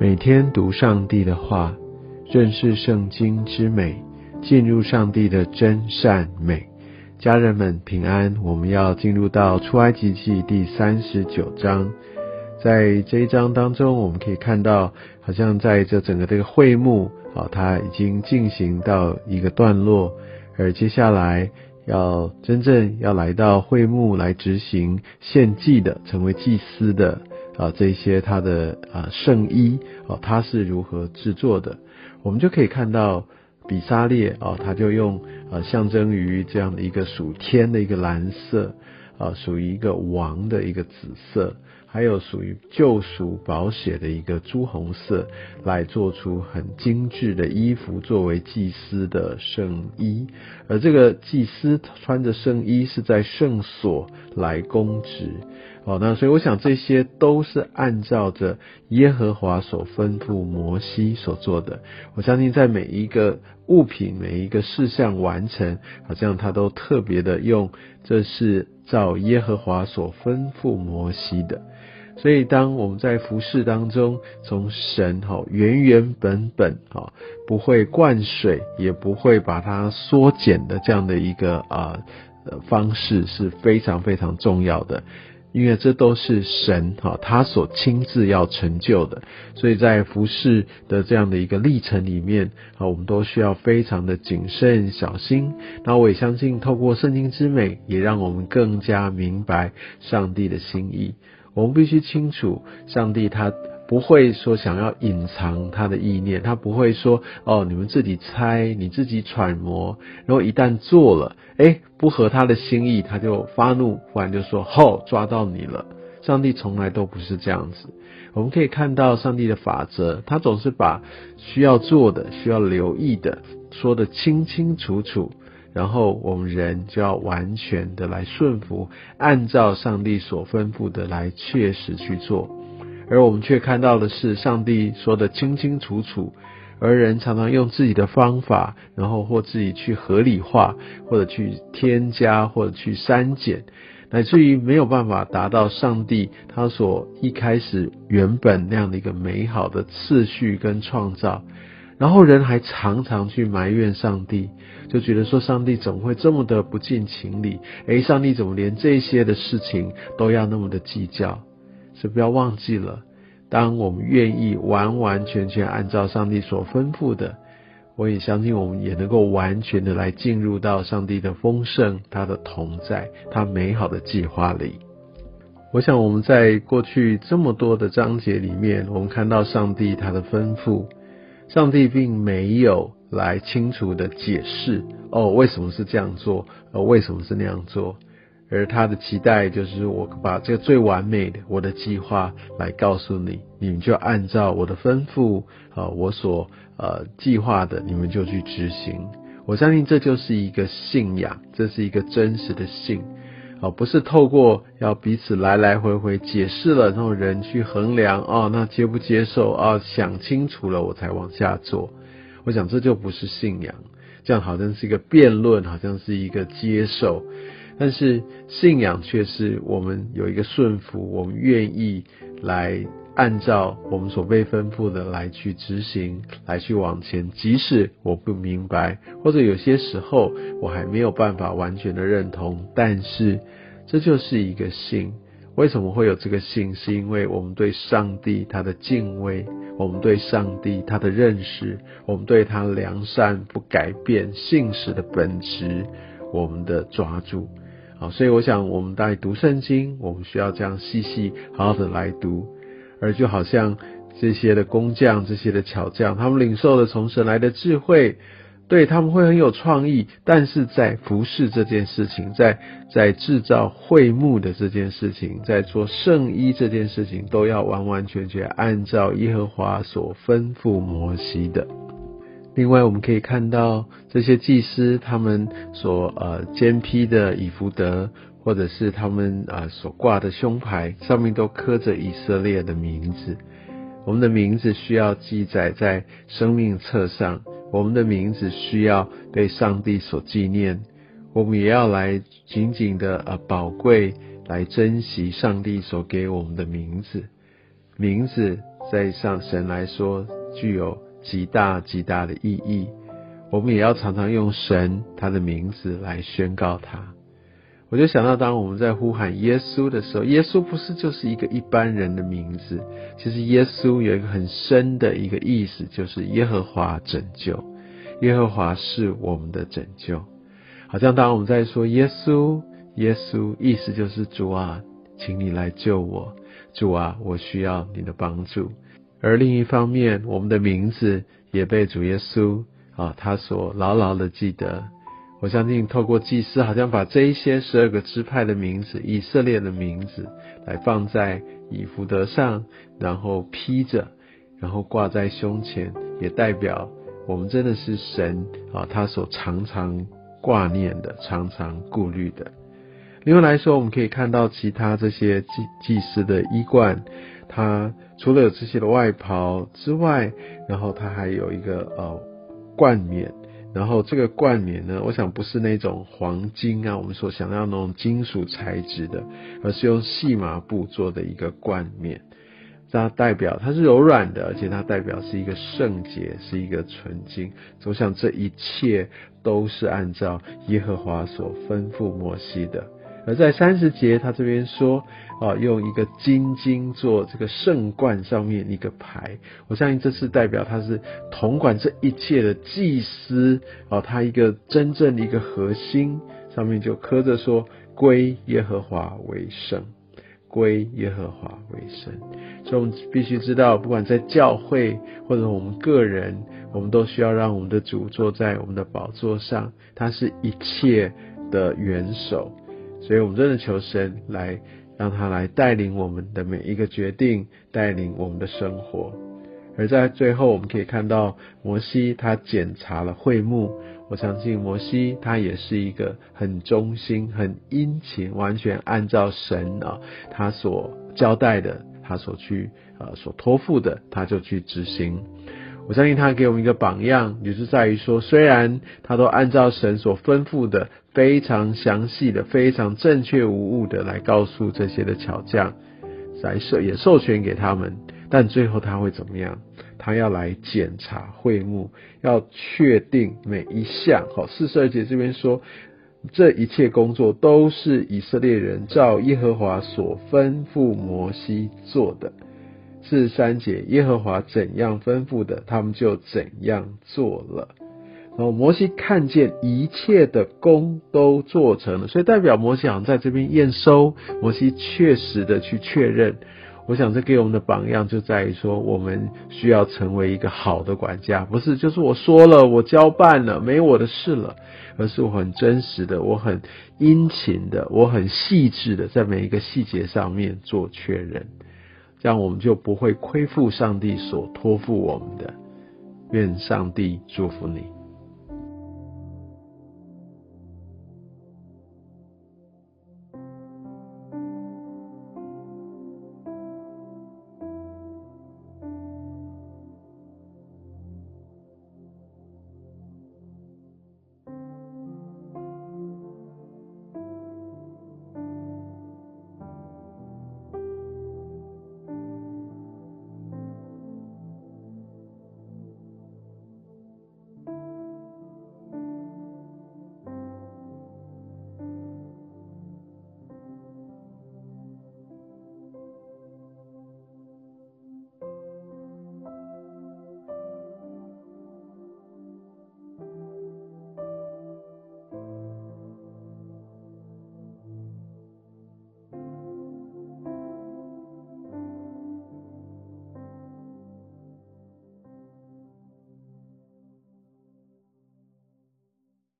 每天读上帝的话，认识圣经之美，进入上帝的真善美。家人们平安，我们要进入到出埃及记第三十九章。在这一章当中，我们可以看到，好像在这整个这个会幕啊，它已经进行到一个段落，而接下来要真正要来到会幕来执行献祭的，成为祭司的。啊，这些他的啊圣衣哦，他是如何制作的？我们就可以看到比沙列啊，他就用啊象征于这样的一个属天的一个蓝色啊，属于一个王的一个紫色。还有属于救赎宝血的一个朱红色，来做出很精致的衣服，作为祭司的圣衣。而这个祭司穿着圣衣是在圣所来供职。哦，那所以我想这些都是按照着耶和华所吩咐摩西所做的。我相信在每一个物品、每一个事项完成，好像他都特别的用，这是照耶和华所吩咐摩西的。所以，当我们在服饰当中，从神哈原原本本哈不会灌水，也不会把它缩减的这样的一个啊方式是非常非常重要的，因为这都是神哈他所亲自要成就的。所以在服饰的这样的一个历程里面啊，我们都需要非常的谨慎小心。那我也相信，透过圣经之美，也让我们更加明白上帝的心意。我们必须清楚，上帝他不会说想要隐藏他的意念，他不会说哦，你们自己猜，你自己揣摩，然后一旦做了，哎，不合他的心意，他就发怒，忽然就说，吼，抓到你了。上帝从来都不是这样子。我们可以看到上帝的法则，他总是把需要做的、需要留意的说得清清楚楚。然后我们人就要完全的来顺服，按照上帝所吩咐的来确实去做，而我们却看到的是上帝说的清清楚楚，而人常常用自己的方法，然后或自己去合理化，或者去添加，或者去删减，乃至于没有办法达到上帝他所一开始原本那样的一个美好的次序跟创造。然后人还常常去埋怨上帝，就觉得说上帝怎么会这么的不近情理？诶，上帝怎么连这些的事情都要那么的计较？是不要忘记了，当我们愿意完完全全按照上帝所吩咐的，我也相信我们也能够完全的来进入到上帝的丰盛、他的同在、他美好的计划里。我想我们在过去这么多的章节里面，我们看到上帝他的吩咐。上帝并没有来清楚的解释哦，为什么是这样做，呃，为什么是那样做，而他的期待就是我把这个最完美的我的计划来告诉你，你们就按照我的吩咐啊，我所呃计划的，你们就去执行。我相信这就是一个信仰，这是一个真实的信。哦，不是透过要彼此来来回回解释了，然后人去衡量哦，那接不接受啊？想清楚了我才往下做。我想这就不是信仰，这样好像是一个辩论，好像是一个接受，但是信仰却是我们有一个顺服，我们愿意来。按照我们所被吩咐的来去执行，来去往前。即使我不明白，或者有些时候我还没有办法完全的认同，但是这就是一个信。为什么会有这个信？是因为我们对上帝他的敬畏，我们对上帝他的认识，我们对他良善不改变信实的本质，我们的抓住。好，所以我想我们在读圣经，我们需要这样细细好好的来读。而就好像这些的工匠、这些的巧匠，他们领受了从神来的智慧，对他们会很有创意。但是在服饰这件事情，在在制造会幕的这件事情，在做圣衣这件事情，都要完完全全按照耶和华所吩咐摩西的。另外，我们可以看到这些祭司他们所呃肩披的以弗德。或者是他们啊所挂的胸牌上面都刻着以色列的名字，我们的名字需要记载在生命册上，我们的名字需要被上帝所纪念，我们也要来紧紧的呃宝贵来珍惜上帝所给我们的名字，名字在上神来说具有极大极大的意义。我们也要常常用神他的名字来宣告他。我就想到，当我们在呼喊耶稣的时候，耶稣不是就是一个一般人的名字，其实耶稣有一个很深的一个意思，就是耶和华拯救，耶和华是我们的拯救。好像当我们在说耶稣，耶稣，意思就是主啊，请你来救我，主啊，我需要你的帮助。而另一方面，我们的名字也被主耶稣啊，他所牢牢的记得。我相信，透过祭司，好像把这一些十二个支派的名字、以色列的名字，来放在以福德上，然后披着，然后挂在胸前，也代表我们真的是神啊，他所常常挂念的、常常顾虑的。另外来说，我们可以看到其他这些祭祭司的衣冠，他除了有这些的外袍之外，然后他还有一个呃冠冕。然后这个冠冕呢，我想不是那种黄金啊，我们所想要那种金属材质的，而是用细麻布做的一个冠冕。它代表它是柔软的，而且它代表是一个圣洁，是一个纯净。我想这一切都是按照耶和华所吩咐摩西的。而在三十节，他这边说，啊，用一个金金做这个圣冠上面一个牌，我相信这是代表他是统管这一切的祭司，啊，他一个真正的一个核心，上面就刻着说，归耶和华为圣，归耶和华为圣。所以我们必须知道，不管在教会或者我们个人，我们都需要让我们的主坐在我们的宝座上，他是一切的元首。所以，我们真的求神来，让他来带领我们的每一个决定，带领我们的生活。而在最后，我们可以看到摩西他检查了会幕。我相信摩西他也是一个很忠心、很殷勤，完全按照神啊他所交代的，他所去呃所托付的，他就去执行。我相信他给我们一个榜样，也是在于说，虽然他都按照神所吩咐的。非常详细的、非常正确无误的来告诉这些的巧匠，来授也授权给他们，但最后他会怎么样？他要来检查会幕，要确定每一项。好，四十二节这边说，这一切工作都是以色列人照耶和华所吩咐摩西做的。四三节，耶和华怎样吩咐的，他们就怎样做了。然后摩西看见一切的功都做成了，所以代表摩西好像在这边验收。摩西确实的去确认，我想这给我们的榜样就在于说，我们需要成为一个好的管家，不是就是我说了，我交办了，没我的事了，而是我很真实的，我很殷勤的，我很细致的，在每一个细节上面做确认，这样我们就不会亏负上帝所托付我们的。愿上帝祝福你。